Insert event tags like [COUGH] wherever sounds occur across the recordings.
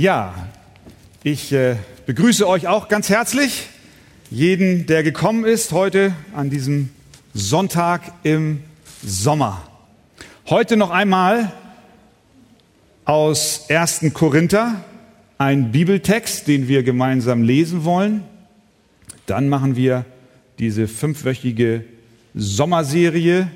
Ja, ich äh, begrüße euch auch ganz herzlich, jeden, der gekommen ist heute an diesem Sonntag im Sommer. Heute noch einmal aus 1. Korinther ein Bibeltext, den wir gemeinsam lesen wollen. Dann machen wir diese fünfwöchige Sommerserie,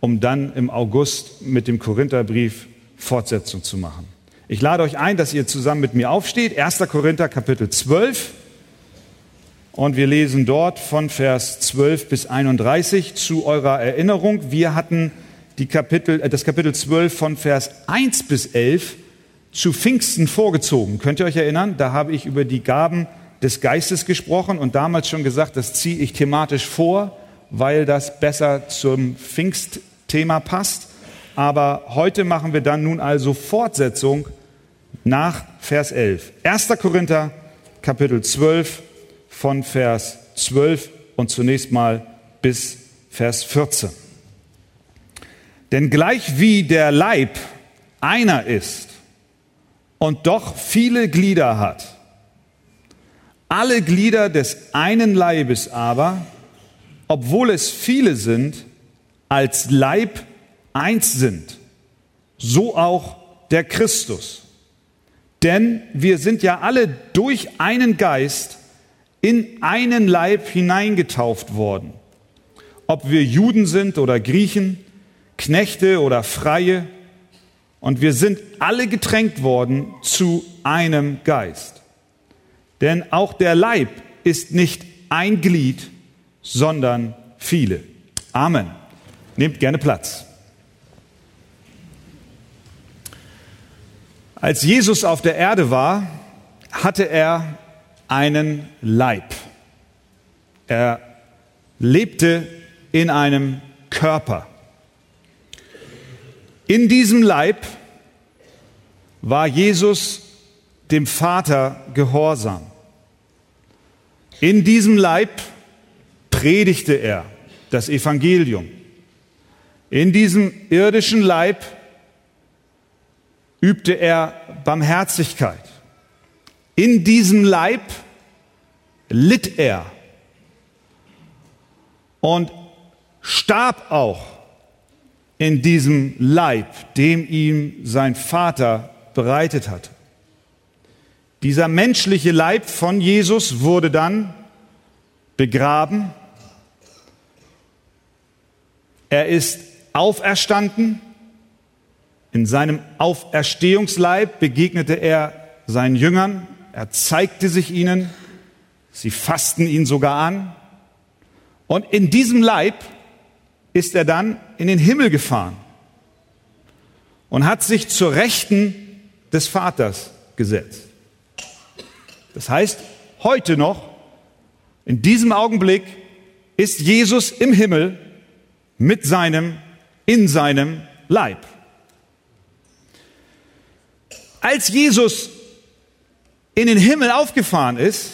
um dann im August mit dem Korintherbrief Fortsetzung zu machen. Ich lade euch ein, dass ihr zusammen mit mir aufsteht. 1. Korinther Kapitel 12. Und wir lesen dort von Vers 12 bis 31 zu eurer Erinnerung. Wir hatten die Kapitel, äh, das Kapitel 12 von Vers 1 bis 11 zu Pfingsten vorgezogen. Könnt ihr euch erinnern? Da habe ich über die Gaben des Geistes gesprochen und damals schon gesagt, das ziehe ich thematisch vor, weil das besser zum Pfingstthema passt. Aber heute machen wir dann nun also Fortsetzung nach Vers 11. 1. Korinther Kapitel 12 von Vers 12 und zunächst mal bis Vers 14. Denn gleich wie der Leib einer ist und doch viele Glieder hat, alle Glieder des einen Leibes aber, obwohl es viele sind, als Leib eins sind, so auch der Christus. Denn wir sind ja alle durch einen Geist in einen Leib hineingetauft worden. Ob wir Juden sind oder Griechen, Knechte oder Freie, und wir sind alle getränkt worden zu einem Geist. Denn auch der Leib ist nicht ein Glied, sondern viele. Amen. Nehmt gerne Platz. Als Jesus auf der Erde war, hatte er einen Leib. Er lebte in einem Körper. In diesem Leib war Jesus dem Vater gehorsam. In diesem Leib predigte er das Evangelium. In diesem irdischen Leib übte er Barmherzigkeit. In diesem Leib litt er und starb auch in diesem Leib, dem ihm sein Vater bereitet hatte. Dieser menschliche Leib von Jesus wurde dann begraben. Er ist auferstanden in seinem Auferstehungsleib begegnete er seinen Jüngern, er zeigte sich ihnen, sie fassten ihn sogar an. Und in diesem Leib ist er dann in den Himmel gefahren und hat sich zur Rechten des Vaters gesetzt. Das heißt, heute noch, in diesem Augenblick, ist Jesus im Himmel mit seinem, in seinem Leib. Als Jesus in den Himmel aufgefahren ist,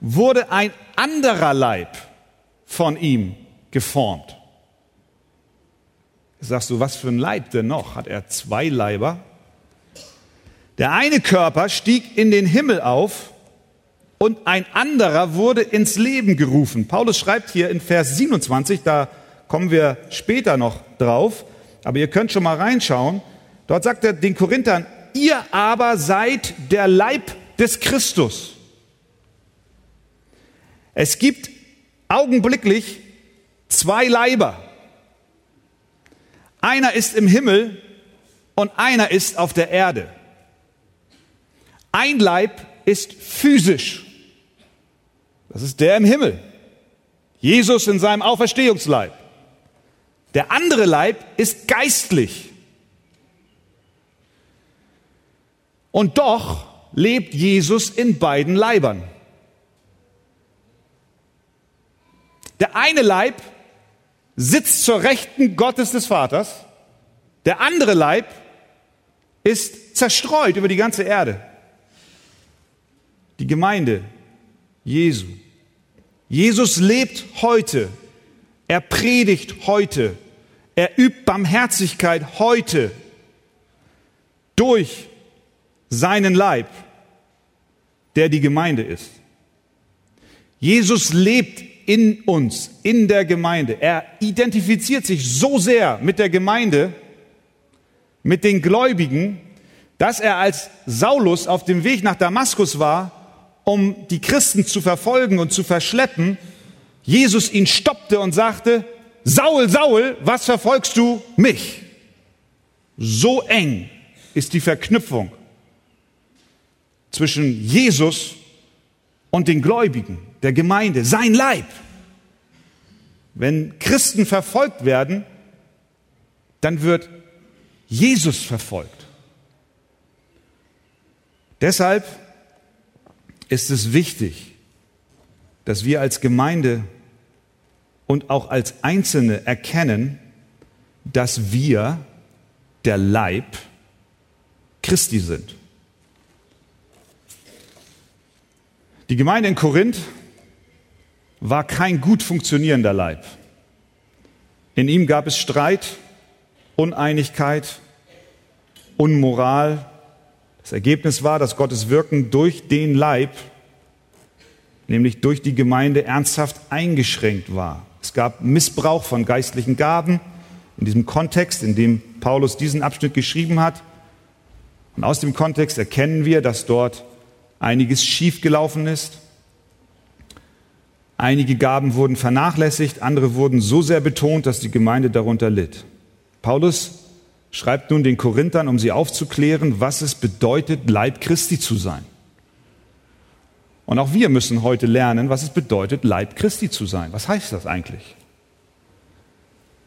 wurde ein anderer Leib von ihm geformt. Sagst du, was für ein Leib denn noch? Hat er zwei Leiber? Der eine Körper stieg in den Himmel auf und ein anderer wurde ins Leben gerufen. Paulus schreibt hier in Vers 27, da kommen wir später noch drauf, aber ihr könnt schon mal reinschauen. Dort sagt er den Korinthern, ihr aber seid der Leib des Christus. Es gibt augenblicklich zwei Leiber. Einer ist im Himmel und einer ist auf der Erde. Ein Leib ist physisch. Das ist der im Himmel. Jesus in seinem Auferstehungsleib. Der andere Leib ist geistlich. Und doch lebt Jesus in beiden Leibern. Der eine Leib sitzt zur Rechten Gottes des Vaters, der andere Leib ist zerstreut über die ganze Erde. Die Gemeinde Jesu. Jesus lebt heute. Er predigt heute. Er übt Barmherzigkeit heute durch seinen Leib, der die Gemeinde ist. Jesus lebt in uns, in der Gemeinde. Er identifiziert sich so sehr mit der Gemeinde, mit den Gläubigen, dass er als Saulus auf dem Weg nach Damaskus war, um die Christen zu verfolgen und zu verschleppen, Jesus ihn stoppte und sagte, Saul, Saul, was verfolgst du mich? So eng ist die Verknüpfung zwischen Jesus und den Gläubigen, der Gemeinde, sein Leib. Wenn Christen verfolgt werden, dann wird Jesus verfolgt. Deshalb ist es wichtig, dass wir als Gemeinde und auch als Einzelne erkennen, dass wir der Leib Christi sind. Die Gemeinde in Korinth war kein gut funktionierender Leib. In ihm gab es Streit, Uneinigkeit, Unmoral. Das Ergebnis war, dass Gottes Wirken durch den Leib, nämlich durch die Gemeinde, ernsthaft eingeschränkt war. Es gab Missbrauch von geistlichen Gaben in diesem Kontext, in dem Paulus diesen Abschnitt geschrieben hat. Und aus dem Kontext erkennen wir, dass dort einiges schiefgelaufen ist. Einige Gaben wurden vernachlässigt, andere wurden so sehr betont, dass die Gemeinde darunter litt. Paulus schreibt nun den Korinthern, um sie aufzuklären, was es bedeutet, Leib Christi zu sein. Und auch wir müssen heute lernen, was es bedeutet, Leib Christi zu sein. Was heißt das eigentlich?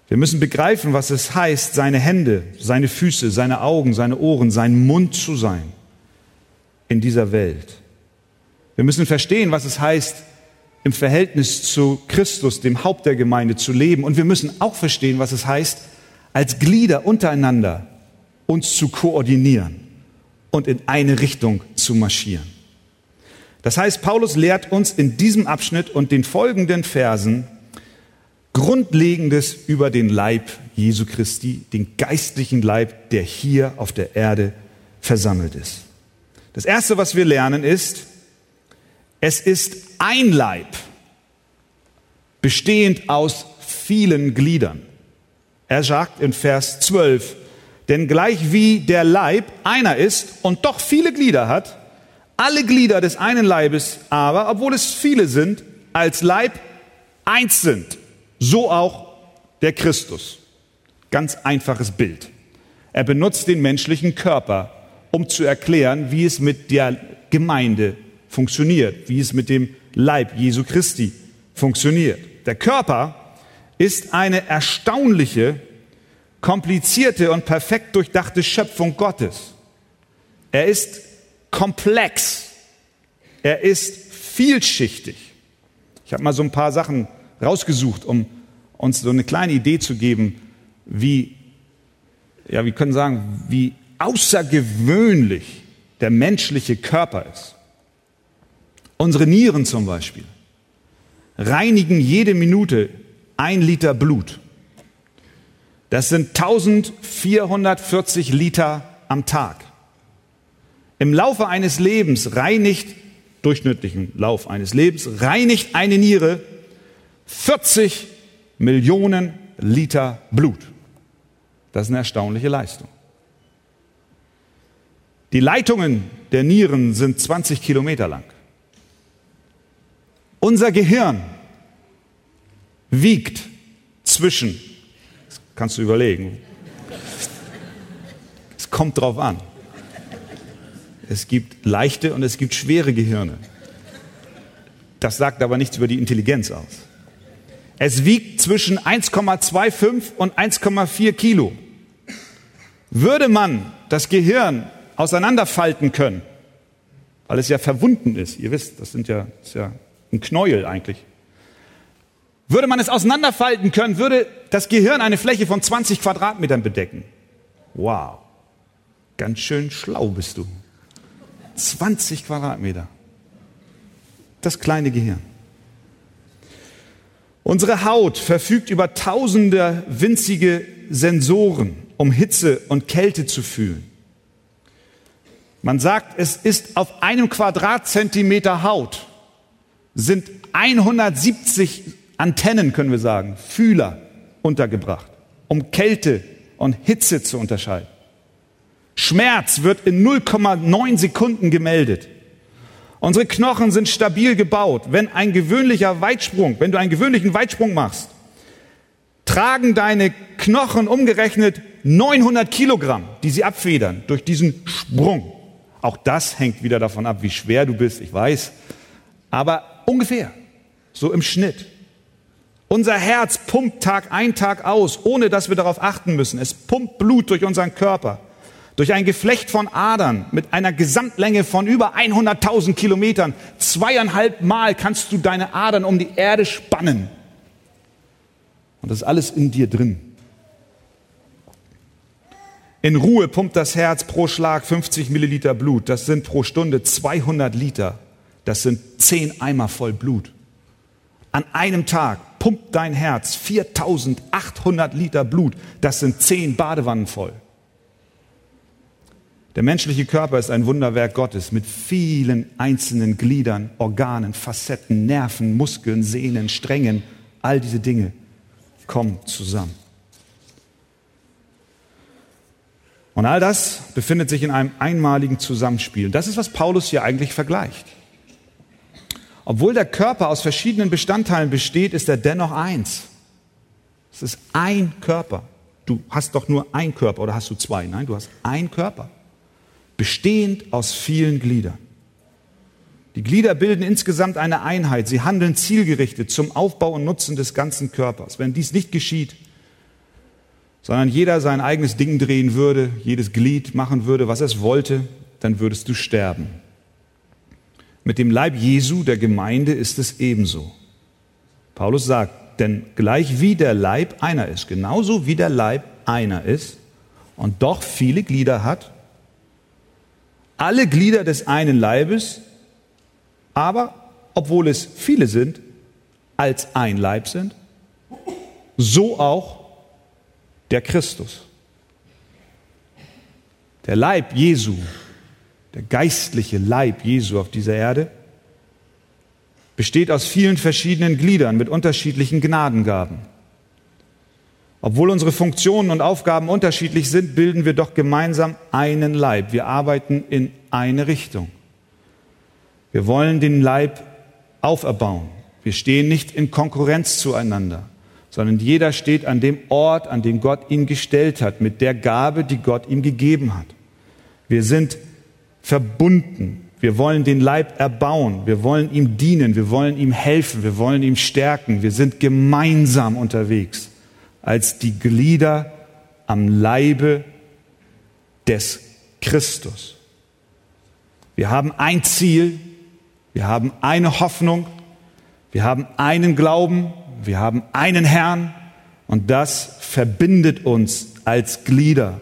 Wir müssen begreifen, was es heißt, seine Hände, seine Füße, seine Augen, seine Ohren, sein Mund zu sein in dieser Welt. Wir müssen verstehen, was es heißt, im Verhältnis zu Christus, dem Haupt der Gemeinde, zu leben. Und wir müssen auch verstehen, was es heißt, als Glieder untereinander uns zu koordinieren und in eine Richtung zu marschieren. Das heißt, Paulus lehrt uns in diesem Abschnitt und den folgenden Versen Grundlegendes über den Leib Jesu Christi, den geistlichen Leib, der hier auf der Erde versammelt ist. Das Erste, was wir lernen, ist, es ist ein Leib, bestehend aus vielen Gliedern. Er sagt in Vers 12, denn gleich wie der Leib einer ist und doch viele Glieder hat, alle Glieder des einen Leibes aber, obwohl es viele sind, als Leib eins sind, so auch der Christus. Ganz einfaches Bild. Er benutzt den menschlichen Körper, um zu erklären, wie es mit der Gemeinde funktioniert, wie es mit dem Leib Jesu Christi funktioniert. Der Körper ist eine erstaunliche, komplizierte und perfekt durchdachte Schöpfung Gottes. Er ist komplex. Er ist vielschichtig. Ich habe mal so ein paar Sachen rausgesucht, um uns so eine kleine Idee zu geben, wie, ja, wir können sagen, wie außergewöhnlich der menschliche Körper ist. Unsere Nieren zum Beispiel reinigen jede Minute ein Liter Blut. Das sind 1440 Liter am Tag. Im Laufe eines Lebens reinigt, durchschnittlichen Lauf eines Lebens, reinigt eine Niere 40 Millionen Liter Blut. Das ist eine erstaunliche Leistung. Die Leitungen der Nieren sind 20 Kilometer lang. Unser Gehirn wiegt zwischen, das kannst du überlegen, es kommt drauf an. Es gibt leichte und es gibt schwere Gehirne. Das sagt aber nichts über die Intelligenz aus. Es wiegt zwischen 1,25 und 1,4 Kilo. Würde man das Gehirn auseinanderfalten können, weil es ja verwunden ist, ihr wisst, das sind ja, ist ja ein Knäuel eigentlich. Würde man es auseinanderfalten können, würde das Gehirn eine Fläche von 20 Quadratmetern bedecken. Wow, ganz schön schlau bist du. 20 Quadratmeter. Das kleine Gehirn. Unsere Haut verfügt über tausende winzige Sensoren, um Hitze und Kälte zu fühlen. Man sagt, es ist auf einem Quadratzentimeter Haut sind 170 Antennen, können wir sagen, Fühler untergebracht, um Kälte und Hitze zu unterscheiden. Schmerz wird in 0,9 Sekunden gemeldet. Unsere Knochen sind stabil gebaut. Wenn ein gewöhnlicher Weitsprung, wenn du einen gewöhnlichen Weitsprung machst, tragen deine Knochen umgerechnet 900 Kilogramm, die sie abfedern durch diesen Sprung. Auch das hängt wieder davon ab, wie schwer du bist, ich weiß. Aber ungefähr, so im Schnitt. Unser Herz pumpt Tag ein, Tag aus, ohne dass wir darauf achten müssen. Es pumpt Blut durch unseren Körper, durch ein Geflecht von Adern mit einer Gesamtlänge von über 100.000 Kilometern. Zweieinhalb Mal kannst du deine Adern um die Erde spannen. Und das ist alles in dir drin. In Ruhe pumpt das Herz pro Schlag 50 Milliliter Blut. Das sind pro Stunde 200 Liter. Das sind 10 Eimer voll Blut. An einem Tag pumpt dein Herz 4800 Liter Blut. Das sind zehn Badewannen voll. Der menschliche Körper ist ein Wunderwerk Gottes mit vielen einzelnen Gliedern, Organen, Facetten, Nerven, Muskeln, Sehnen, Strängen. All diese Dinge kommen zusammen. Und all das befindet sich in einem einmaligen Zusammenspiel. Das ist, was Paulus hier eigentlich vergleicht. Obwohl der Körper aus verschiedenen Bestandteilen besteht, ist er dennoch eins. Es ist ein Körper. Du hast doch nur ein Körper oder hast du zwei? Nein, du hast ein Körper, bestehend aus vielen Gliedern. Die Glieder bilden insgesamt eine Einheit. Sie handeln zielgerichtet zum Aufbau und Nutzen des ganzen Körpers. Wenn dies nicht geschieht, sondern jeder sein eigenes Ding drehen würde, jedes Glied machen würde, was es wollte, dann würdest du sterben. Mit dem Leib Jesu, der Gemeinde, ist es ebenso. Paulus sagt, denn gleich wie der Leib einer ist, genauso wie der Leib einer ist und doch viele Glieder hat, alle Glieder des einen Leibes, aber obwohl es viele sind, als ein Leib sind, so auch der Christus. Der Leib Jesu der geistliche Leib Jesu auf dieser Erde, besteht aus vielen verschiedenen Gliedern mit unterschiedlichen Gnadengaben. Obwohl unsere Funktionen und Aufgaben unterschiedlich sind, bilden wir doch gemeinsam einen Leib. Wir arbeiten in eine Richtung. Wir wollen den Leib auferbauen. Wir stehen nicht in Konkurrenz zueinander, sondern jeder steht an dem Ort, an dem Gott ihn gestellt hat, mit der Gabe, die Gott ihm gegeben hat. Wir sind verbunden. Wir wollen den Leib erbauen. Wir wollen ihm dienen. Wir wollen ihm helfen. Wir wollen ihm stärken. Wir sind gemeinsam unterwegs als die Glieder am Leibe des Christus. Wir haben ein Ziel. Wir haben eine Hoffnung. Wir haben einen Glauben. Wir haben einen Herrn. Und das verbindet uns als Glieder,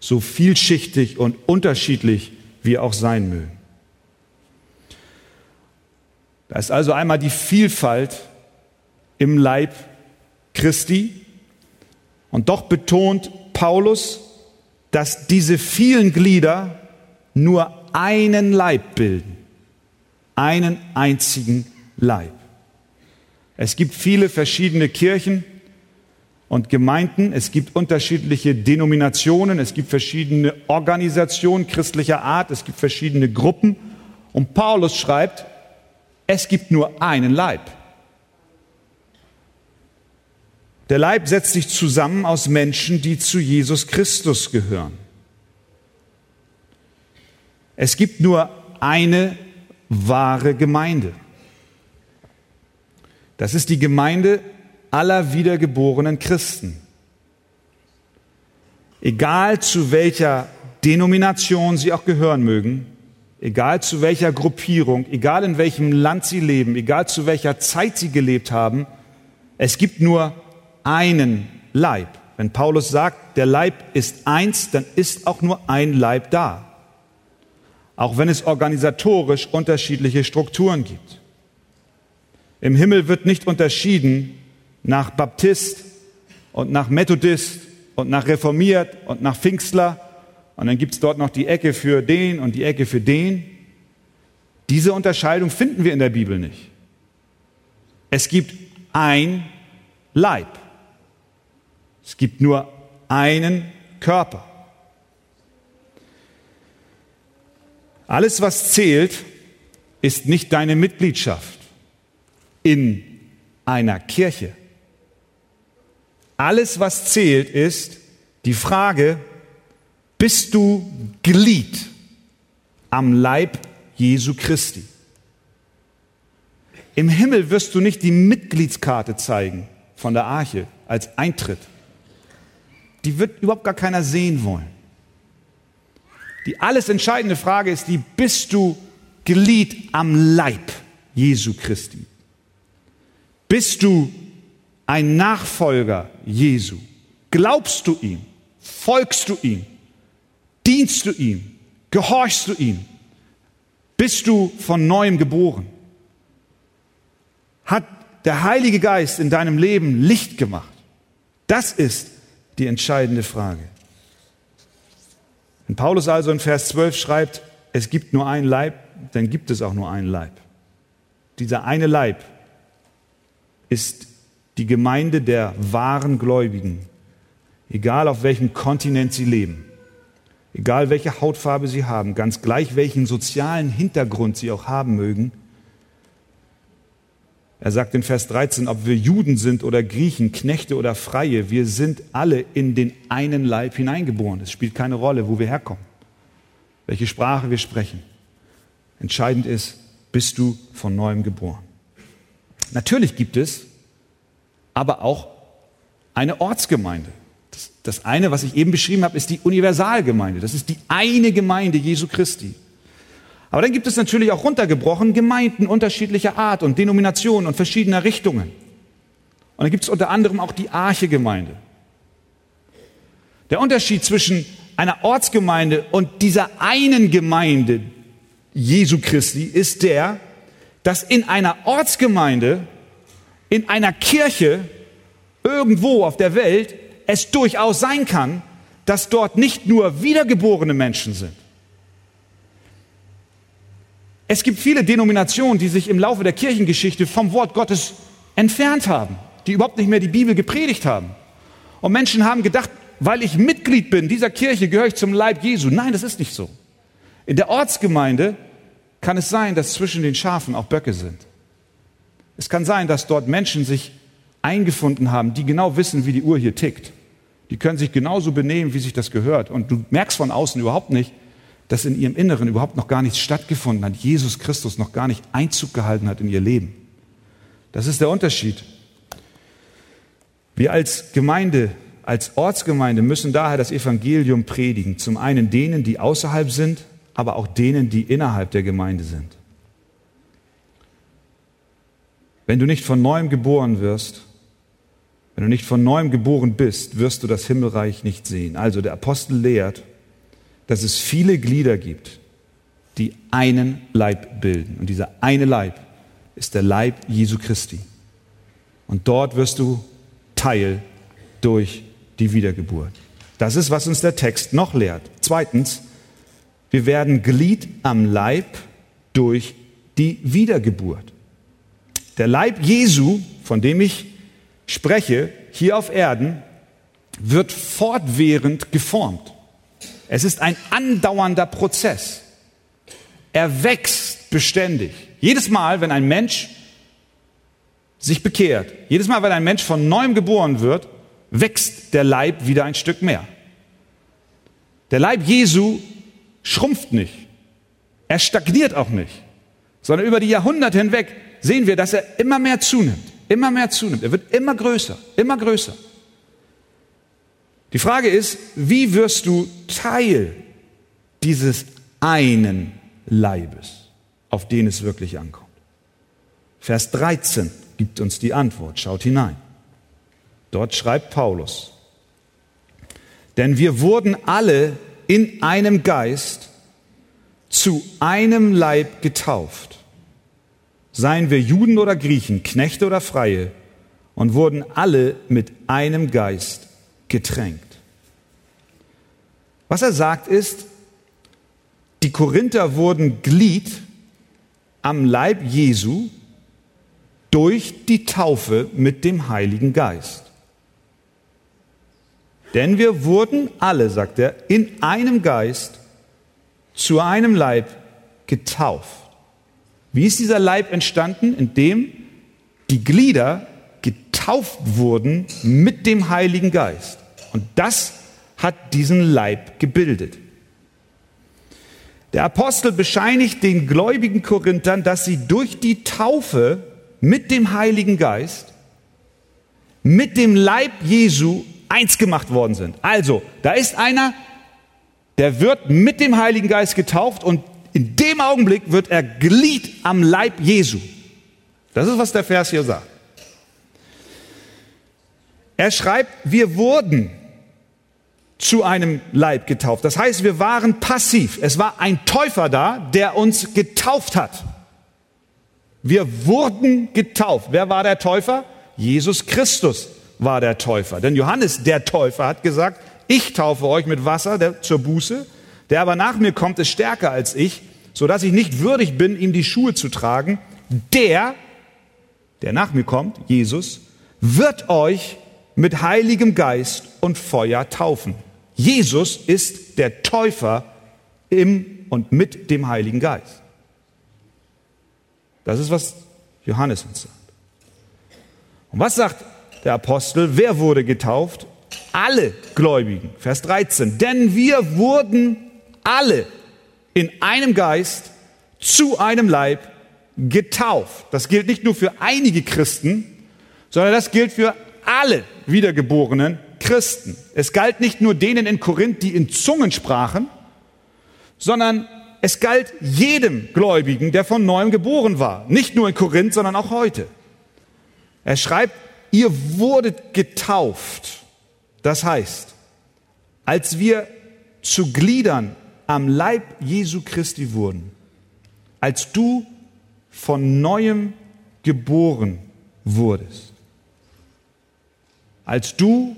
so vielschichtig und unterschiedlich wir auch sein mögen. Da ist also einmal die Vielfalt im Leib Christi und doch betont Paulus, dass diese vielen Glieder nur einen Leib bilden, einen einzigen Leib. Es gibt viele verschiedene Kirchen, und Gemeinden. Es gibt unterschiedliche Denominationen, es gibt verschiedene Organisationen christlicher Art, es gibt verschiedene Gruppen. Und Paulus schreibt, es gibt nur einen Leib. Der Leib setzt sich zusammen aus Menschen, die zu Jesus Christus gehören. Es gibt nur eine wahre Gemeinde. Das ist die Gemeinde aller wiedergeborenen Christen. Egal zu welcher Denomination sie auch gehören mögen, egal zu welcher Gruppierung, egal in welchem Land sie leben, egal zu welcher Zeit sie gelebt haben, es gibt nur einen Leib. Wenn Paulus sagt, der Leib ist eins, dann ist auch nur ein Leib da. Auch wenn es organisatorisch unterschiedliche Strukturen gibt. Im Himmel wird nicht unterschieden, nach Baptist und nach Methodist und nach Reformiert und nach Pfingstler und dann gibt es dort noch die Ecke für den und die Ecke für den. Diese Unterscheidung finden wir in der Bibel nicht. Es gibt ein Leib. Es gibt nur einen Körper. Alles, was zählt, ist nicht deine Mitgliedschaft in einer Kirche. Alles, was zählt, ist die Frage, bist du Glied am Leib Jesu Christi? Im Himmel wirst du nicht die Mitgliedskarte zeigen von der Arche als Eintritt. Die wird überhaupt gar keiner sehen wollen. Die alles entscheidende Frage ist die, bist du Glied am Leib Jesu Christi? Bist du ein Nachfolger Jesu? Glaubst du ihm? Folgst du ihm? Dienst du ihm? Gehorchst du ihm? Bist du von neuem geboren? Hat der Heilige Geist in deinem Leben Licht gemacht? Das ist die entscheidende Frage. Wenn Paulus also in Vers 12 schreibt, es gibt nur ein Leib, dann gibt es auch nur einen Leib. Dieser eine Leib ist die Gemeinde der wahren Gläubigen, egal auf welchem Kontinent sie leben, egal welche Hautfarbe sie haben, ganz gleich welchen sozialen Hintergrund sie auch haben mögen. Er sagt in Vers 13, ob wir Juden sind oder Griechen, Knechte oder Freie, wir sind alle in den einen Leib hineingeboren. Es spielt keine Rolle, wo wir herkommen, welche Sprache wir sprechen. Entscheidend ist, bist du von neuem geboren. Natürlich gibt es aber auch eine Ortsgemeinde. Das, das eine, was ich eben beschrieben habe, ist die Universalgemeinde. Das ist die eine Gemeinde Jesu Christi. Aber dann gibt es natürlich auch runtergebrochen Gemeinden unterschiedlicher Art und Denominationen und verschiedener Richtungen. Und dann gibt es unter anderem auch die Arche-Gemeinde. Der Unterschied zwischen einer Ortsgemeinde und dieser einen Gemeinde Jesu Christi ist der, dass in einer Ortsgemeinde in einer Kirche irgendwo auf der Welt es durchaus sein kann, dass dort nicht nur wiedergeborene Menschen sind. Es gibt viele Denominationen, die sich im Laufe der Kirchengeschichte vom Wort Gottes entfernt haben, die überhaupt nicht mehr die Bibel gepredigt haben. Und Menschen haben gedacht, weil ich Mitglied bin dieser Kirche, gehöre ich zum Leib Jesu. Nein, das ist nicht so. In der Ortsgemeinde kann es sein, dass zwischen den Schafen auch Böcke sind. Es kann sein, dass dort Menschen sich eingefunden haben, die genau wissen, wie die Uhr hier tickt. Die können sich genauso benehmen, wie sich das gehört. Und du merkst von außen überhaupt nicht, dass in ihrem Inneren überhaupt noch gar nichts stattgefunden hat. Jesus Christus noch gar nicht Einzug gehalten hat in ihr Leben. Das ist der Unterschied. Wir als Gemeinde, als Ortsgemeinde müssen daher das Evangelium predigen. Zum einen denen, die außerhalb sind, aber auch denen, die innerhalb der Gemeinde sind. Wenn du nicht von neuem geboren wirst, wenn du nicht von neuem geboren bist, wirst du das Himmelreich nicht sehen. Also der Apostel lehrt, dass es viele Glieder gibt, die einen Leib bilden. Und dieser eine Leib ist der Leib Jesu Christi. Und dort wirst du Teil durch die Wiedergeburt. Das ist, was uns der Text noch lehrt. Zweitens, wir werden Glied am Leib durch die Wiedergeburt. Der Leib Jesu, von dem ich spreche, hier auf Erden, wird fortwährend geformt. Es ist ein andauernder Prozess. Er wächst beständig. Jedes Mal, wenn ein Mensch sich bekehrt, jedes Mal, wenn ein Mensch von neuem geboren wird, wächst der Leib wieder ein Stück mehr. Der Leib Jesu schrumpft nicht. Er stagniert auch nicht, sondern über die Jahrhunderte hinweg sehen wir, dass er immer mehr zunimmt, immer mehr zunimmt. Er wird immer größer, immer größer. Die Frage ist, wie wirst du Teil dieses einen Leibes, auf den es wirklich ankommt? Vers 13 gibt uns die Antwort. Schaut hinein. Dort schreibt Paulus, denn wir wurden alle in einem Geist zu einem Leib getauft. Seien wir Juden oder Griechen, Knechte oder Freie, und wurden alle mit einem Geist getränkt. Was er sagt ist, die Korinther wurden Glied am Leib Jesu durch die Taufe mit dem Heiligen Geist. Denn wir wurden alle, sagt er, in einem Geist zu einem Leib getauft. Wie ist dieser Leib entstanden? Indem die Glieder getauft wurden mit dem Heiligen Geist. Und das hat diesen Leib gebildet. Der Apostel bescheinigt den gläubigen Korinthern, dass sie durch die Taufe mit dem Heiligen Geist, mit dem Leib Jesu eins gemacht worden sind. Also, da ist einer, der wird mit dem Heiligen Geist getauft und in dem Augenblick wird er Glied am Leib Jesu. Das ist, was der Vers hier sagt. Er schreibt, wir wurden zu einem Leib getauft. Das heißt, wir waren passiv. Es war ein Täufer da, der uns getauft hat. Wir wurden getauft. Wer war der Täufer? Jesus Christus war der Täufer. Denn Johannes, der Täufer, hat gesagt, ich taufe euch mit Wasser der, zur Buße, der aber nach mir kommt, ist stärker als ich, so dass ich nicht würdig bin, ihm die Schuhe zu tragen. Der, der nach mir kommt, Jesus, wird euch mit heiligem Geist und Feuer taufen. Jesus ist der Täufer im und mit dem Heiligen Geist. Das ist, was Johannes uns sagt. Und was sagt der Apostel? Wer wurde getauft? Alle Gläubigen. Vers 13. Denn wir wurden alle in einem Geist zu einem Leib getauft. Das gilt nicht nur für einige Christen, sondern das gilt für alle wiedergeborenen Christen. Es galt nicht nur denen in Korinth, die in Zungen sprachen, sondern es galt jedem Gläubigen, der von neuem geboren war. Nicht nur in Korinth, sondern auch heute. Er schreibt, ihr wurdet getauft. Das heißt, als wir zu Gliedern am Leib Jesu Christi wurden, als du von neuem geboren wurdest, als du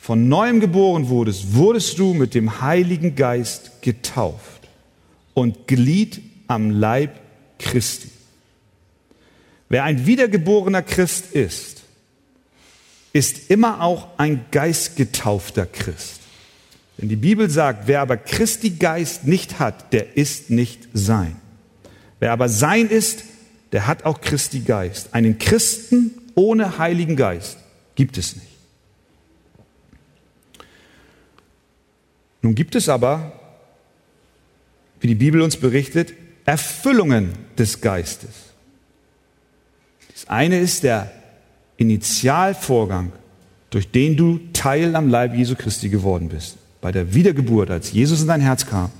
von neuem geboren wurdest, wurdest du mit dem Heiligen Geist getauft und Glied am Leib Christi. Wer ein wiedergeborener Christ ist, ist immer auch ein geistgetaufter Christ. Denn die Bibel sagt, wer aber Christi Geist nicht hat, der ist nicht sein. Wer aber sein ist, der hat auch Christi Geist. Einen Christen ohne Heiligen Geist Gibt es nicht. Nun gibt es aber, wie die Bibel uns berichtet, Erfüllungen des Geistes. Das eine ist der Initialvorgang, durch den du Teil am Leib Jesu Christi geworden bist. Bei der Wiedergeburt, als Jesus in dein Herz kam,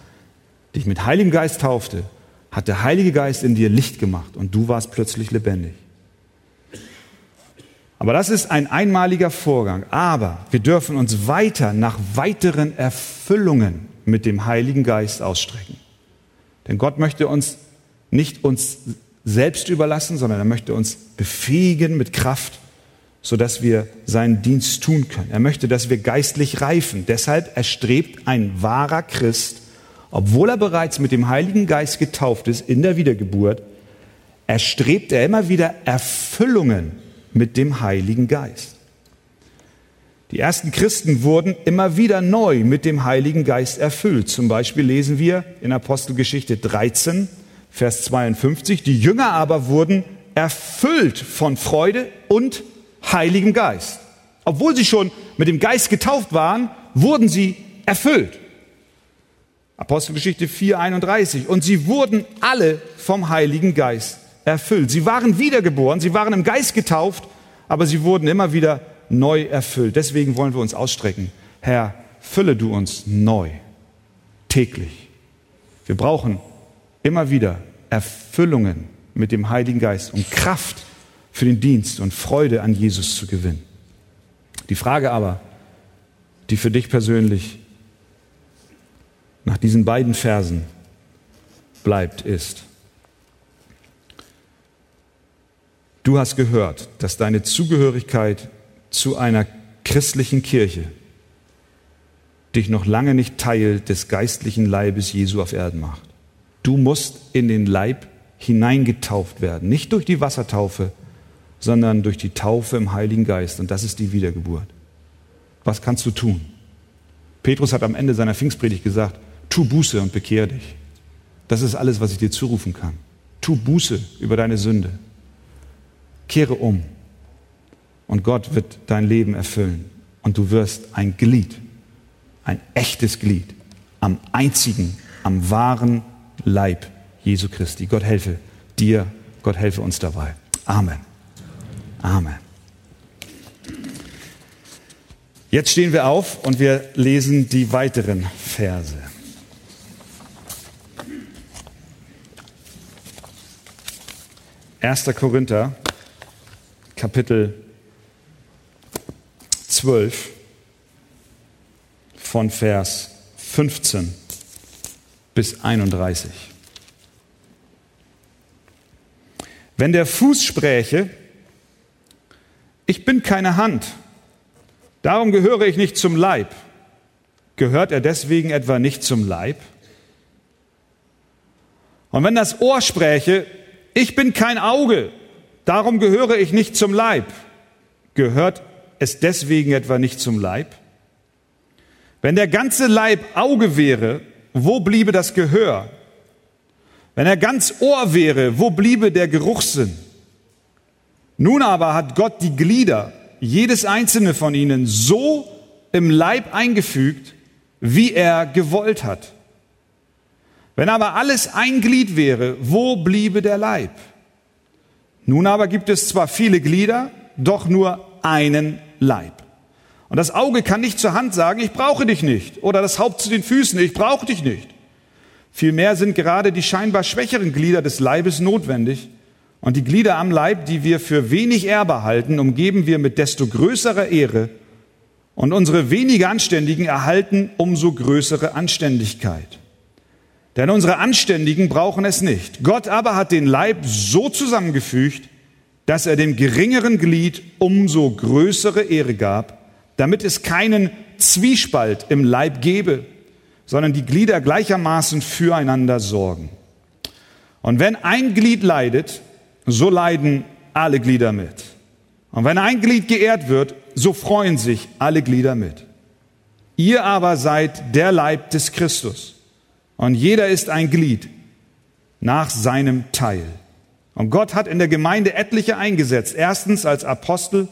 dich mit Heiligem Geist taufte, hat der Heilige Geist in dir Licht gemacht und du warst plötzlich lebendig. Aber das ist ein einmaliger Vorgang. Aber wir dürfen uns weiter nach weiteren Erfüllungen mit dem Heiligen Geist ausstrecken. Denn Gott möchte uns nicht uns selbst überlassen, sondern er möchte uns befähigen mit Kraft, sodass wir seinen Dienst tun können. Er möchte, dass wir geistlich reifen. Deshalb erstrebt ein wahrer Christ, obwohl er bereits mit dem Heiligen Geist getauft ist in der Wiedergeburt, erstrebt er immer wieder Erfüllungen mit dem Heiligen Geist. Die ersten Christen wurden immer wieder neu mit dem Heiligen Geist erfüllt. Zum Beispiel lesen wir in Apostelgeschichte 13, Vers 52, die Jünger aber wurden erfüllt von Freude und Heiligem Geist. Obwohl sie schon mit dem Geist getauft waren, wurden sie erfüllt. Apostelgeschichte 4, 31. Und sie wurden alle vom Heiligen Geist erfüllt. Sie waren wiedergeboren, sie waren im Geist getauft, aber sie wurden immer wieder neu erfüllt. Deswegen wollen wir uns ausstrecken. Herr, fülle du uns neu, täglich. Wir brauchen immer wieder Erfüllungen mit dem Heiligen Geist, um Kraft für den Dienst und Freude an Jesus zu gewinnen. Die Frage aber, die für dich persönlich nach diesen beiden Versen bleibt, ist, Du hast gehört, dass deine Zugehörigkeit zu einer christlichen Kirche dich noch lange nicht Teil des geistlichen Leibes Jesu auf Erden macht. Du musst in den Leib hineingetauft werden, nicht durch die Wassertaufe, sondern durch die Taufe im Heiligen Geist. Und das ist die Wiedergeburt. Was kannst du tun? Petrus hat am Ende seiner Pfingstpredigt gesagt, tu Buße und bekehr dich. Das ist alles, was ich dir zurufen kann. Tu Buße über deine Sünde. Kehre um. Und Gott wird dein Leben erfüllen. Und du wirst ein Glied, ein echtes Glied am einzigen, am wahren Leib Jesu Christi. Gott helfe dir, Gott helfe uns dabei. Amen. Amen. Jetzt stehen wir auf und wir lesen die weiteren Verse. 1. Korinther, Kapitel 12, von Vers 15 bis 31. Wenn der Fuß spräche, ich bin keine Hand, darum gehöre ich nicht zum Leib, gehört er deswegen etwa nicht zum Leib? Und wenn das Ohr spräche, ich bin kein Auge, darum gehöre ich nicht zum Leib. Gehört es deswegen etwa nicht zum Leib? Wenn der ganze Leib Auge wäre, wo bliebe das Gehör? Wenn er ganz Ohr wäre, wo bliebe der Geruchssinn? Nun aber hat Gott die Glieder, jedes einzelne von ihnen, so im Leib eingefügt, wie er gewollt hat. Wenn aber alles ein Glied wäre, wo bliebe der Leib? Nun aber gibt es zwar viele Glieder, doch nur einen Leib. Und das Auge kann nicht zur Hand sagen, ich brauche dich nicht. Oder das Haupt zu den Füßen, ich brauche dich nicht. Vielmehr sind gerade die scheinbar schwächeren Glieder des Leibes notwendig. Und die Glieder am Leib, die wir für wenig ehrbar halten, umgeben wir mit desto größerer Ehre. Und unsere weniger Anständigen erhalten umso größere Anständigkeit. Denn unsere Anständigen brauchen es nicht. Gott aber hat den Leib so zusammengefügt, dass er dem geringeren Glied umso größere Ehre gab, damit es keinen Zwiespalt im Leib gebe, sondern die Glieder gleichermaßen füreinander sorgen. Und wenn ein Glied leidet, so leiden alle Glieder mit. Und wenn ein Glied geehrt wird, so freuen sich alle Glieder mit. Ihr aber seid der Leib des Christus. Und jeder ist ein Glied nach seinem Teil. Und Gott hat in der Gemeinde etliche eingesetzt. Erstens als Apostel,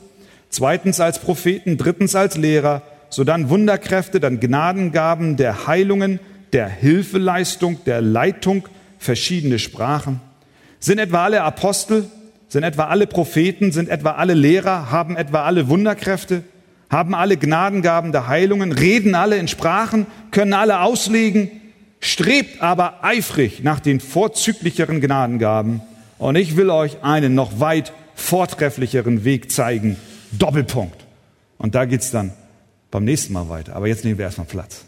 zweitens als Propheten, drittens als Lehrer, sodann Wunderkräfte, dann Gnadengaben der Heilungen, der Hilfeleistung, der Leitung, verschiedene Sprachen. Sind etwa alle Apostel, sind etwa alle Propheten, sind etwa alle Lehrer, haben etwa alle Wunderkräfte, haben alle Gnadengaben der Heilungen, reden alle in Sprachen, können alle auslegen, strebt aber eifrig nach den vorzüglicheren Gnadengaben. Und ich will euch einen noch weit vortrefflicheren Weg zeigen. Doppelpunkt. Und da geht's dann beim nächsten Mal weiter. Aber jetzt nehmen wir erstmal Platz.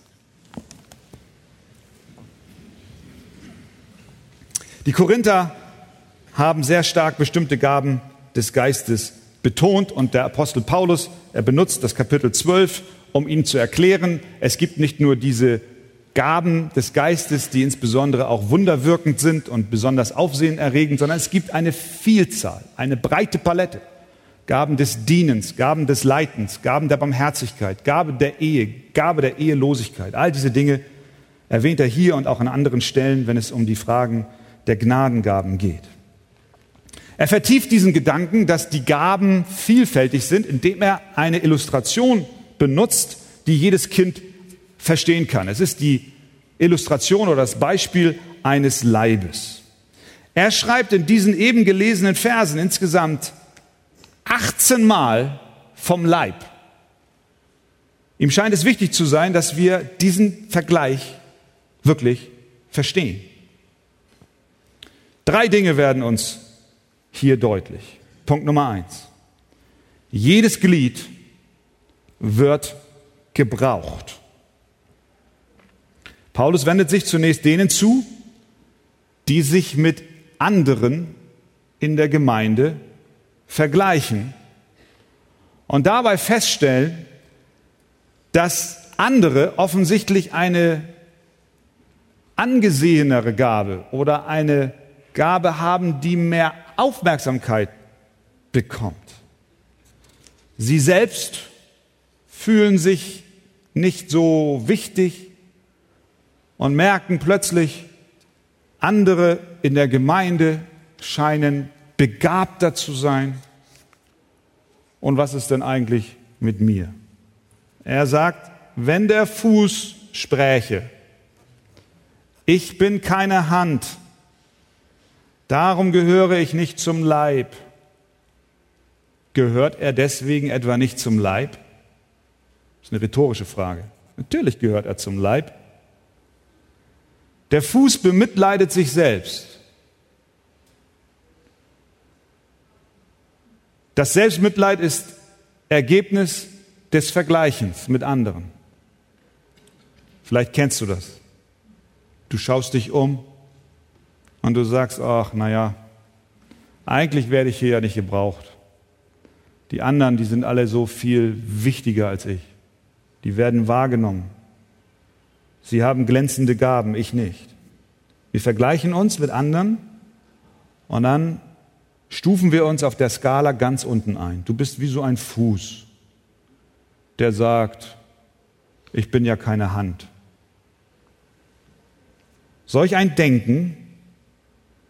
Die Korinther haben sehr stark bestimmte Gaben des Geistes betont und der Apostel Paulus, er benutzt das Kapitel 12, um ihnen zu erklären, es gibt nicht nur diese Gaben des Geistes, die insbesondere auch wunderwirkend sind und besonders aufsehenerregend, sondern es gibt eine Vielzahl, eine breite Palette. Gaben des Dienens, Gaben des Leitens, Gaben der Barmherzigkeit, Gabe der Ehe, Gabe der Ehelosigkeit. All diese Dinge erwähnt er hier und auch an anderen Stellen, wenn es um die Fragen der Gnadengaben geht. Er vertieft diesen Gedanken, dass die Gaben vielfältig sind, indem er eine Illustration benutzt, die jedes Kind verstehen kann. Es ist die Illustration oder das Beispiel eines Leibes. Er schreibt in diesen eben gelesenen Versen insgesamt 18 Mal vom Leib. Ihm scheint es wichtig zu sein, dass wir diesen Vergleich wirklich verstehen. Drei Dinge werden uns hier deutlich. Punkt Nummer eins. Jedes Glied wird gebraucht. Paulus wendet sich zunächst denen zu, die sich mit anderen in der Gemeinde vergleichen und dabei feststellen, dass andere offensichtlich eine angesehenere Gabe oder eine Gabe haben, die mehr Aufmerksamkeit bekommt. Sie selbst fühlen sich nicht so wichtig und merken plötzlich, andere in der Gemeinde scheinen begabter zu sein. Und was ist denn eigentlich mit mir? Er sagt, wenn der Fuß spräche, ich bin keine Hand, darum gehöre ich nicht zum Leib. Gehört er deswegen etwa nicht zum Leib? Das ist eine rhetorische Frage. Natürlich gehört er zum Leib. Der Fuß bemitleidet sich selbst. Das Selbstmitleid ist Ergebnis des Vergleichens mit anderen. Vielleicht kennst du das. Du schaust dich um und du sagst, ach, naja, eigentlich werde ich hier ja nicht gebraucht. Die anderen, die sind alle so viel wichtiger als ich. Die werden wahrgenommen. Sie haben glänzende Gaben, ich nicht. Wir vergleichen uns mit anderen und dann stufen wir uns auf der Skala ganz unten ein. Du bist wie so ein Fuß, der sagt, ich bin ja keine Hand. Solch ein Denken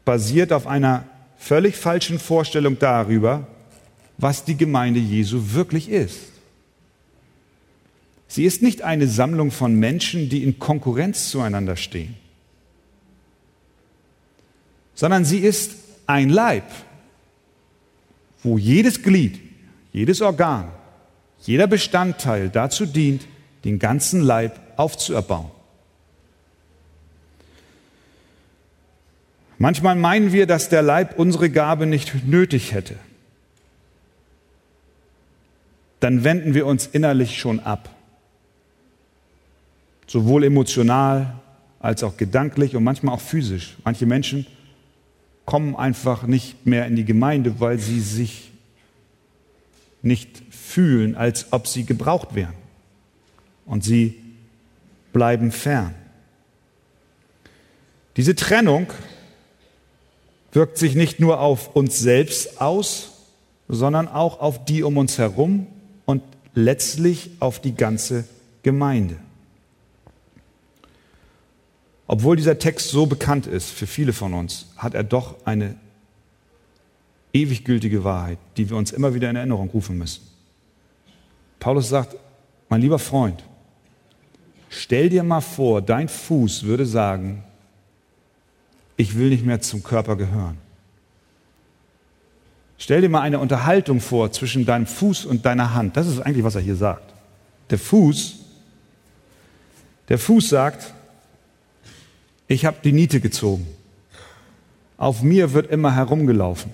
basiert auf einer völlig falschen Vorstellung darüber, was die Gemeinde Jesu wirklich ist. Sie ist nicht eine Sammlung von Menschen, die in Konkurrenz zueinander stehen, sondern sie ist ein Leib, wo jedes Glied, jedes Organ, jeder Bestandteil dazu dient, den ganzen Leib aufzuerbauen. Manchmal meinen wir, dass der Leib unsere Gabe nicht nötig hätte. Dann wenden wir uns innerlich schon ab. Sowohl emotional als auch gedanklich und manchmal auch physisch. Manche Menschen kommen einfach nicht mehr in die Gemeinde, weil sie sich nicht fühlen, als ob sie gebraucht wären. Und sie bleiben fern. Diese Trennung wirkt sich nicht nur auf uns selbst aus, sondern auch auf die um uns herum und letztlich auf die ganze Gemeinde. Obwohl dieser Text so bekannt ist für viele von uns, hat er doch eine ewig gültige Wahrheit, die wir uns immer wieder in Erinnerung rufen müssen. Paulus sagt, mein lieber Freund, stell dir mal vor, dein Fuß würde sagen, ich will nicht mehr zum Körper gehören. Stell dir mal eine Unterhaltung vor zwischen deinem Fuß und deiner Hand. Das ist eigentlich, was er hier sagt. Der Fuß, der Fuß sagt, ich habe die Niete gezogen. Auf mir wird immer herumgelaufen.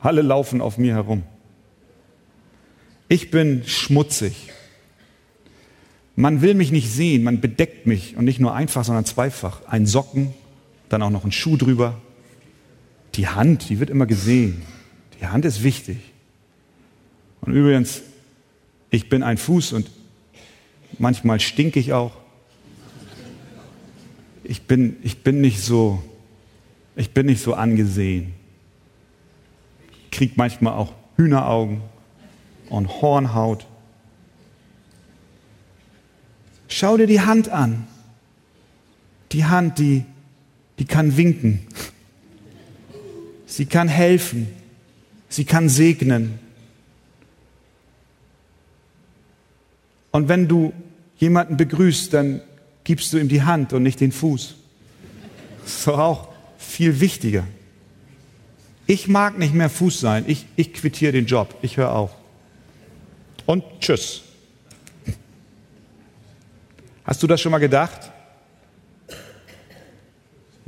Alle laufen auf mir herum. Ich bin schmutzig. Man will mich nicht sehen, man bedeckt mich und nicht nur einfach, sondern zweifach. Ein Socken, dann auch noch ein Schuh drüber. Die Hand, die wird immer gesehen. Die Hand ist wichtig. Und übrigens, ich bin ein Fuß und manchmal stinke ich auch ich bin, ich bin nicht so, ich bin nicht so angesehen. Krieg manchmal auch Hühneraugen und Hornhaut. Schau dir die Hand an. Die Hand, die, die kann winken. Sie kann helfen. Sie kann segnen. Und wenn du jemanden begrüßt, dann gibst du ihm die Hand und nicht den Fuß. Das ist doch auch viel wichtiger. Ich mag nicht mehr Fuß sein. Ich, ich quittiere den Job. Ich höre auf. Und tschüss. Hast du das schon mal gedacht?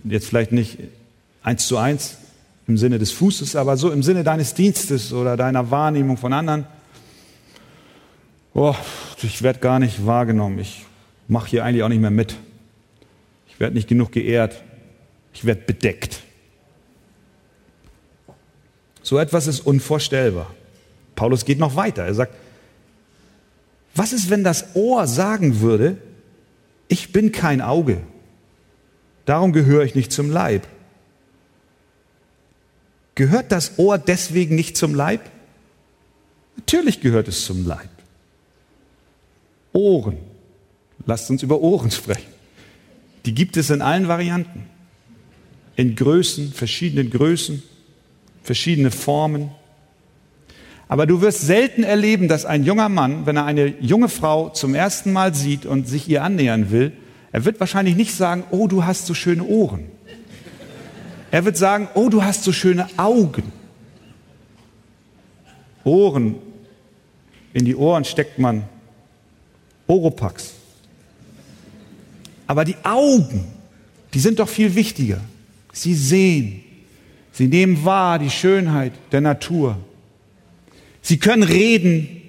Jetzt vielleicht nicht eins zu eins im Sinne des Fußes, aber so im Sinne deines Dienstes oder deiner Wahrnehmung von anderen. Oh, ich werde gar nicht wahrgenommen. Ich mache hier eigentlich auch nicht mehr mit. Ich werde nicht genug geehrt. Ich werde bedeckt. So etwas ist unvorstellbar. Paulus geht noch weiter. Er sagt, Was ist, wenn das Ohr sagen würde, ich bin kein Auge, darum gehöre ich nicht zum Leib? Gehört das Ohr deswegen nicht zum Leib? Natürlich gehört es zum Leib. Ohren. Lasst uns über Ohren [LAUGHS] sprechen. Die gibt es in allen Varianten. In Größen, verschiedenen Größen, verschiedene Formen. Aber du wirst selten erleben, dass ein junger Mann, wenn er eine junge Frau zum ersten Mal sieht und sich ihr annähern will, er wird wahrscheinlich nicht sagen, oh, du hast so schöne Ohren. Er wird sagen, oh, du hast so schöne Augen. Ohren. In die Ohren steckt man Oropax. Aber die Augen, die sind doch viel wichtiger. Sie sehen, sie nehmen wahr die Schönheit der Natur. Sie können reden,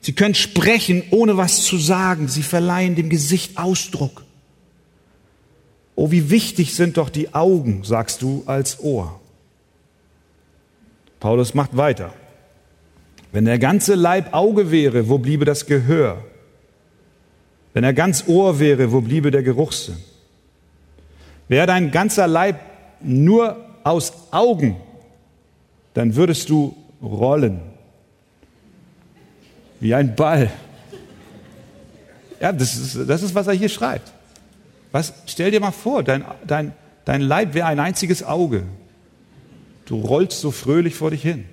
sie können sprechen, ohne was zu sagen. Sie verleihen dem Gesicht Ausdruck. Oh, wie wichtig sind doch die Augen, sagst du, als Ohr. Paulus macht weiter. Wenn der ganze Leib Auge wäre, wo bliebe das Gehör? Wenn er ganz Ohr wäre, wo bliebe der Geruchssinn? Wäre dein ganzer Leib nur aus Augen, dann würdest du rollen. Wie ein Ball. Ja, das ist, das ist was er hier schreibt. Was, stell dir mal vor, dein, dein, dein Leib wäre ein einziges Auge. Du rollst so fröhlich vor dich hin.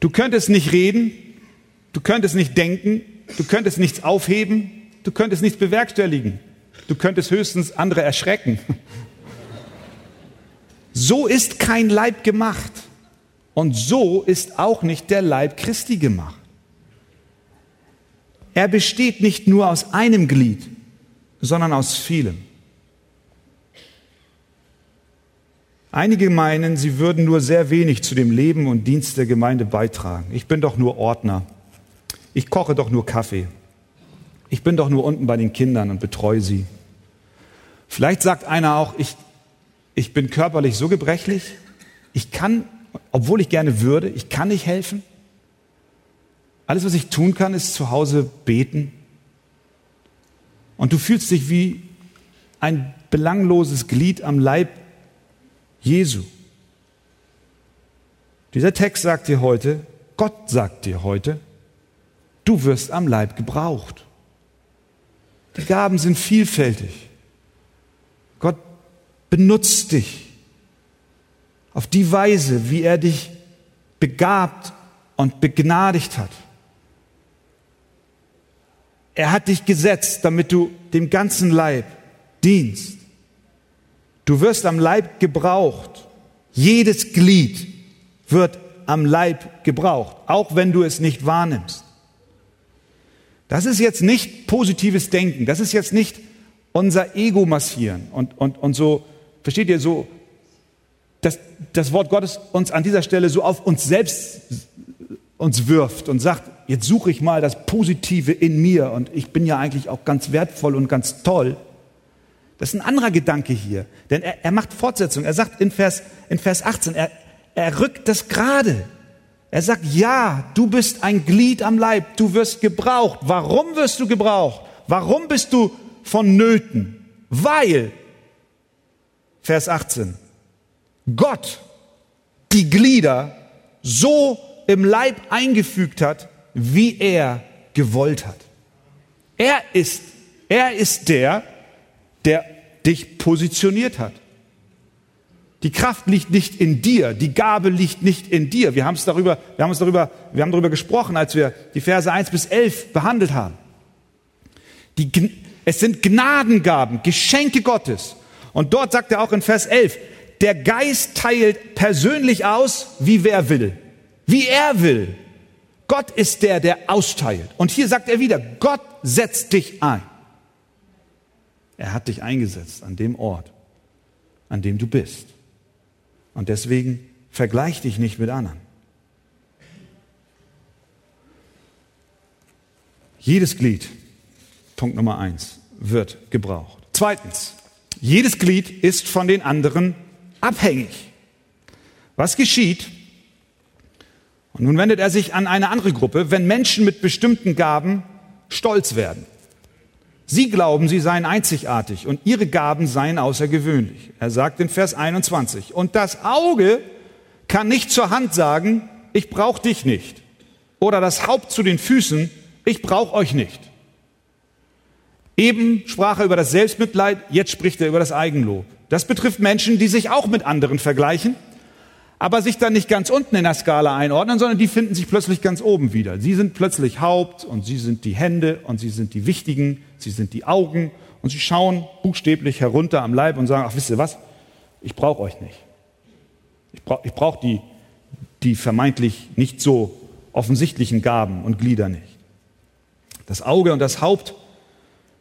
Du könntest nicht reden, du könntest nicht denken, du könntest nichts aufheben, du könntest nichts bewerkstelligen. Du könntest höchstens andere erschrecken. So ist kein Leib gemacht. Und so ist auch nicht der Leib Christi gemacht. Er besteht nicht nur aus einem Glied, sondern aus vielem. Einige meinen, sie würden nur sehr wenig zu dem Leben und Dienst der Gemeinde beitragen. Ich bin doch nur Ordner. Ich koche doch nur Kaffee. Ich bin doch nur unten bei den Kindern und betreue sie. Vielleicht sagt einer auch, ich, ich bin körperlich so gebrechlich, ich kann, obwohl ich gerne würde, ich kann nicht helfen. Alles, was ich tun kann, ist zu Hause beten. Und du fühlst dich wie ein belangloses Glied am Leib Jesu. Dieser Text sagt dir heute, Gott sagt dir heute, du wirst am Leib gebraucht. Die Gaben sind vielfältig. Gott benutzt dich auf die Weise, wie er dich begabt und begnadigt hat. Er hat dich gesetzt, damit du dem ganzen Leib dienst. Du wirst am Leib gebraucht. Jedes Glied wird am Leib gebraucht, auch wenn du es nicht wahrnimmst. Das ist jetzt nicht positives Denken, das ist jetzt nicht unser Ego massieren und, und, und so, versteht ihr, so, dass das Wort Gottes uns an dieser Stelle so auf uns selbst uns wirft und sagt, jetzt suche ich mal das Positive in mir und ich bin ja eigentlich auch ganz wertvoll und ganz toll. Das ist ein anderer Gedanke hier, denn er, er macht Fortsetzung. Er sagt in Vers, in Vers 18, er, er rückt das gerade. Er sagt, ja, du bist ein Glied am Leib, du wirst gebraucht. Warum wirst du gebraucht? Warum bist du vonnöten? Weil, Vers 18, Gott die Glieder so im Leib eingefügt hat, wie er gewollt hat. Er ist, er ist der, der dich positioniert hat. Die Kraft liegt nicht in dir, die Gabe liegt nicht in dir. Wir haben es darüber, wir haben es darüber, wir haben darüber gesprochen, als wir die Verse 1 bis 11 behandelt haben. Die, es sind Gnadengaben, Geschenke Gottes. Und dort sagt er auch in Vers 11, der Geist teilt persönlich aus, wie wer will. Wie er will. Gott ist der, der austeilt. Und hier sagt er wieder, Gott setzt dich ein. Er hat dich eingesetzt an dem Ort, an dem du bist. Und deswegen vergleich dich nicht mit anderen. Jedes Glied, Punkt Nummer eins, wird gebraucht. Zweitens, jedes Glied ist von den anderen abhängig. Was geschieht? Und nun wendet er sich an eine andere Gruppe, wenn Menschen mit bestimmten Gaben stolz werden. Sie glauben, sie seien einzigartig und ihre Gaben seien außergewöhnlich. Er sagt in Vers 21, und das Auge kann nicht zur Hand sagen, ich brauche dich nicht. Oder das Haupt zu den Füßen, ich brauche euch nicht. Eben sprach er über das Selbstmitleid, jetzt spricht er über das Eigenlob. Das betrifft Menschen, die sich auch mit anderen vergleichen, aber sich dann nicht ganz unten in der Skala einordnen, sondern die finden sich plötzlich ganz oben wieder. Sie sind plötzlich Haupt und sie sind die Hände und sie sind die Wichtigen, sie sind die Augen und sie schauen buchstäblich herunter am Leib und sagen, ach wisst ihr was, ich brauche euch nicht. Ich brauche brauch die, die vermeintlich nicht so offensichtlichen Gaben und Glieder nicht. Das Auge und das Haupt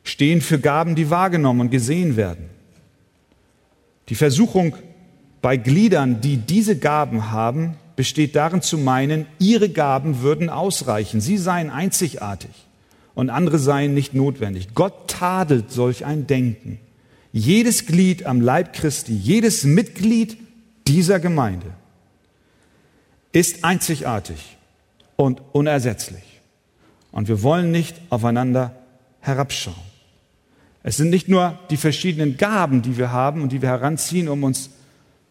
stehen für Gaben, die wahrgenommen und gesehen werden. Die Versuchung bei Gliedern, die diese Gaben haben, besteht darin zu meinen, ihre Gaben würden ausreichen, sie seien einzigartig und andere seien nicht notwendig. Gott tadelt solch ein Denken. Jedes Glied am Leib Christi, jedes Mitglied dieser Gemeinde ist einzigartig und unersetzlich. Und wir wollen nicht aufeinander herabschauen. Es sind nicht nur die verschiedenen Gaben, die wir haben und die wir heranziehen, um uns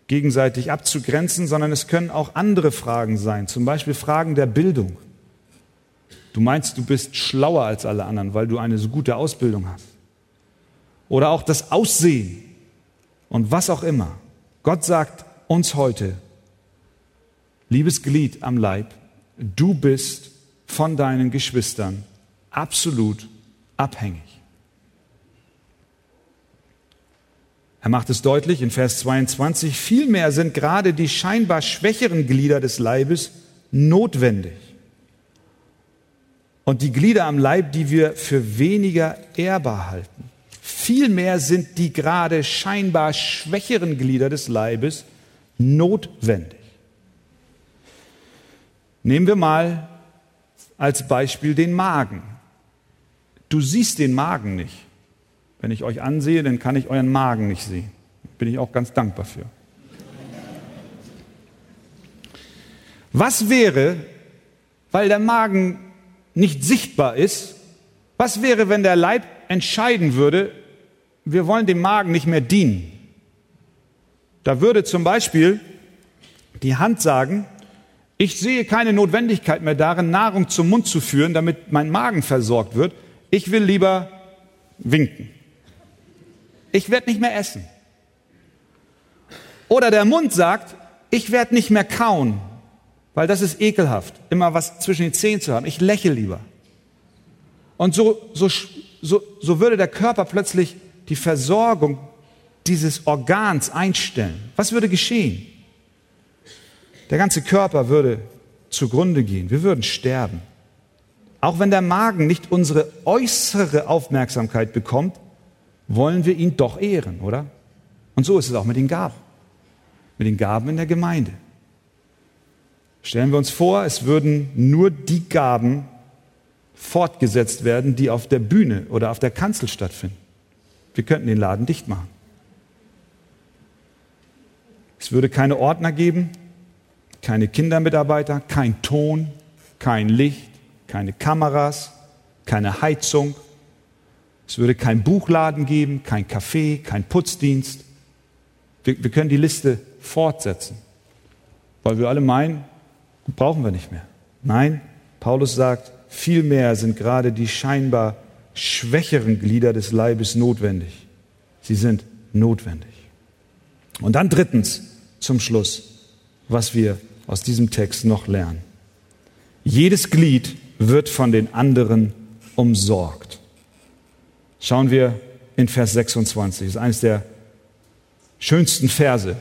gegenseitig abzugrenzen, sondern es können auch andere Fragen sein, zum Beispiel Fragen der Bildung. Du meinst, du bist schlauer als alle anderen, weil du eine so gute Ausbildung hast. Oder auch das Aussehen und was auch immer. Gott sagt uns heute, liebes Glied am Leib, du bist von deinen Geschwistern absolut abhängig. Er macht es deutlich in Vers 22, vielmehr sind gerade die scheinbar schwächeren Glieder des Leibes notwendig. Und die Glieder am Leib, die wir für weniger ehrbar halten. Vielmehr sind die gerade scheinbar schwächeren Glieder des Leibes notwendig. Nehmen wir mal als Beispiel den Magen. Du siehst den Magen nicht. Wenn ich euch ansehe, dann kann ich euren Magen nicht sehen. Bin ich auch ganz dankbar für. Was wäre, weil der Magen nicht sichtbar ist, was wäre, wenn der Leib entscheiden würde, wir wollen dem Magen nicht mehr dienen? Da würde zum Beispiel die Hand sagen, ich sehe keine Notwendigkeit mehr darin, Nahrung zum Mund zu führen, damit mein Magen versorgt wird. Ich will lieber winken ich werde nicht mehr essen. Oder der Mund sagt, ich werde nicht mehr kauen, weil das ist ekelhaft, immer was zwischen den Zähnen zu haben. Ich lächle lieber. Und so, so, so, so würde der Körper plötzlich die Versorgung dieses Organs einstellen. Was würde geschehen? Der ganze Körper würde zugrunde gehen. Wir würden sterben. Auch wenn der Magen nicht unsere äußere Aufmerksamkeit bekommt, wollen wir ihn doch ehren, oder? Und so ist es auch mit den Gaben. Mit den Gaben in der Gemeinde. Stellen wir uns vor, es würden nur die Gaben fortgesetzt werden, die auf der Bühne oder auf der Kanzel stattfinden. Wir könnten den Laden dicht machen. Es würde keine Ordner geben, keine Kindermitarbeiter, kein Ton, kein Licht, keine Kameras, keine Heizung, es würde kein Buchladen geben, kein Café, kein Putzdienst. Wir, wir können die Liste fortsetzen, weil wir alle meinen, brauchen wir nicht mehr. Nein, Paulus sagt, vielmehr sind gerade die scheinbar schwächeren Glieder des Leibes notwendig. Sie sind notwendig. Und dann drittens zum Schluss, was wir aus diesem Text noch lernen. Jedes Glied wird von den anderen umsorgt. Schauen wir in Vers 26. Das ist eines der schönsten Verse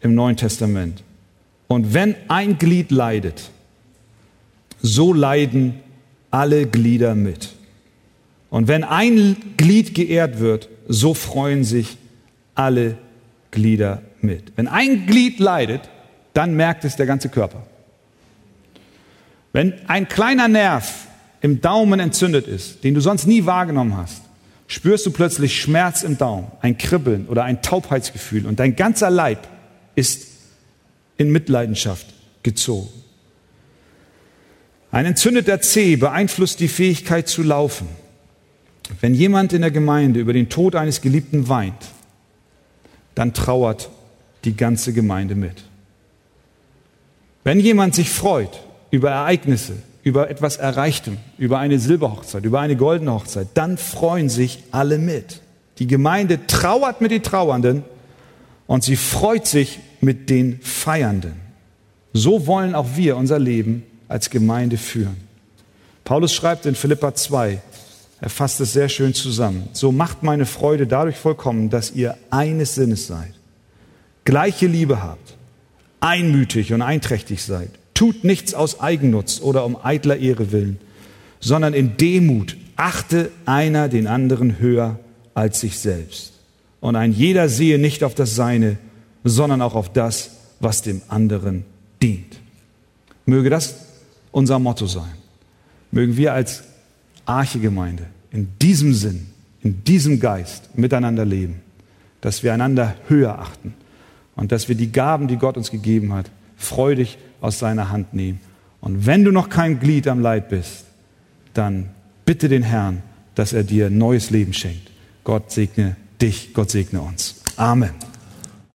im Neuen Testament. Und wenn ein Glied leidet, so leiden alle Glieder mit. Und wenn ein Glied geehrt wird, so freuen sich alle Glieder mit. Wenn ein Glied leidet, dann merkt es der ganze Körper. Wenn ein kleiner Nerv im Daumen entzündet ist, den du sonst nie wahrgenommen hast, spürst du plötzlich Schmerz im Daumen, ein Kribbeln oder ein Taubheitsgefühl und dein ganzer Leib ist in Mitleidenschaft gezogen. Ein entzündeter Zeh beeinflusst die Fähigkeit zu laufen. Wenn jemand in der Gemeinde über den Tod eines Geliebten weint, dann trauert die ganze Gemeinde mit. Wenn jemand sich freut über Ereignisse, über etwas Erreichtem, über eine Silberhochzeit, über eine goldene Hochzeit, dann freuen sich alle mit. Die Gemeinde trauert mit den Trauernden und sie freut sich mit den Feiernden. So wollen auch wir unser Leben als Gemeinde führen. Paulus schreibt in Philippa 2, er fasst es sehr schön zusammen. So macht meine Freude dadurch vollkommen, dass ihr eines Sinnes seid, gleiche Liebe habt, einmütig und einträchtig seid. Tut nichts aus Eigennutz oder um eitler Ehre willen, sondern in Demut achte einer den anderen höher als sich selbst. Und ein jeder sehe nicht auf das Seine, sondern auch auf das, was dem anderen dient. Möge das unser Motto sein. Mögen wir als Archegemeinde in diesem Sinn, in diesem Geist miteinander leben, dass wir einander höher achten und dass wir die Gaben, die Gott uns gegeben hat, freudig aus seiner Hand nehmen. Und wenn du noch kein Glied am Leib bist, dann bitte den Herrn, dass er dir neues Leben schenkt. Gott segne dich, Gott segne uns. Amen.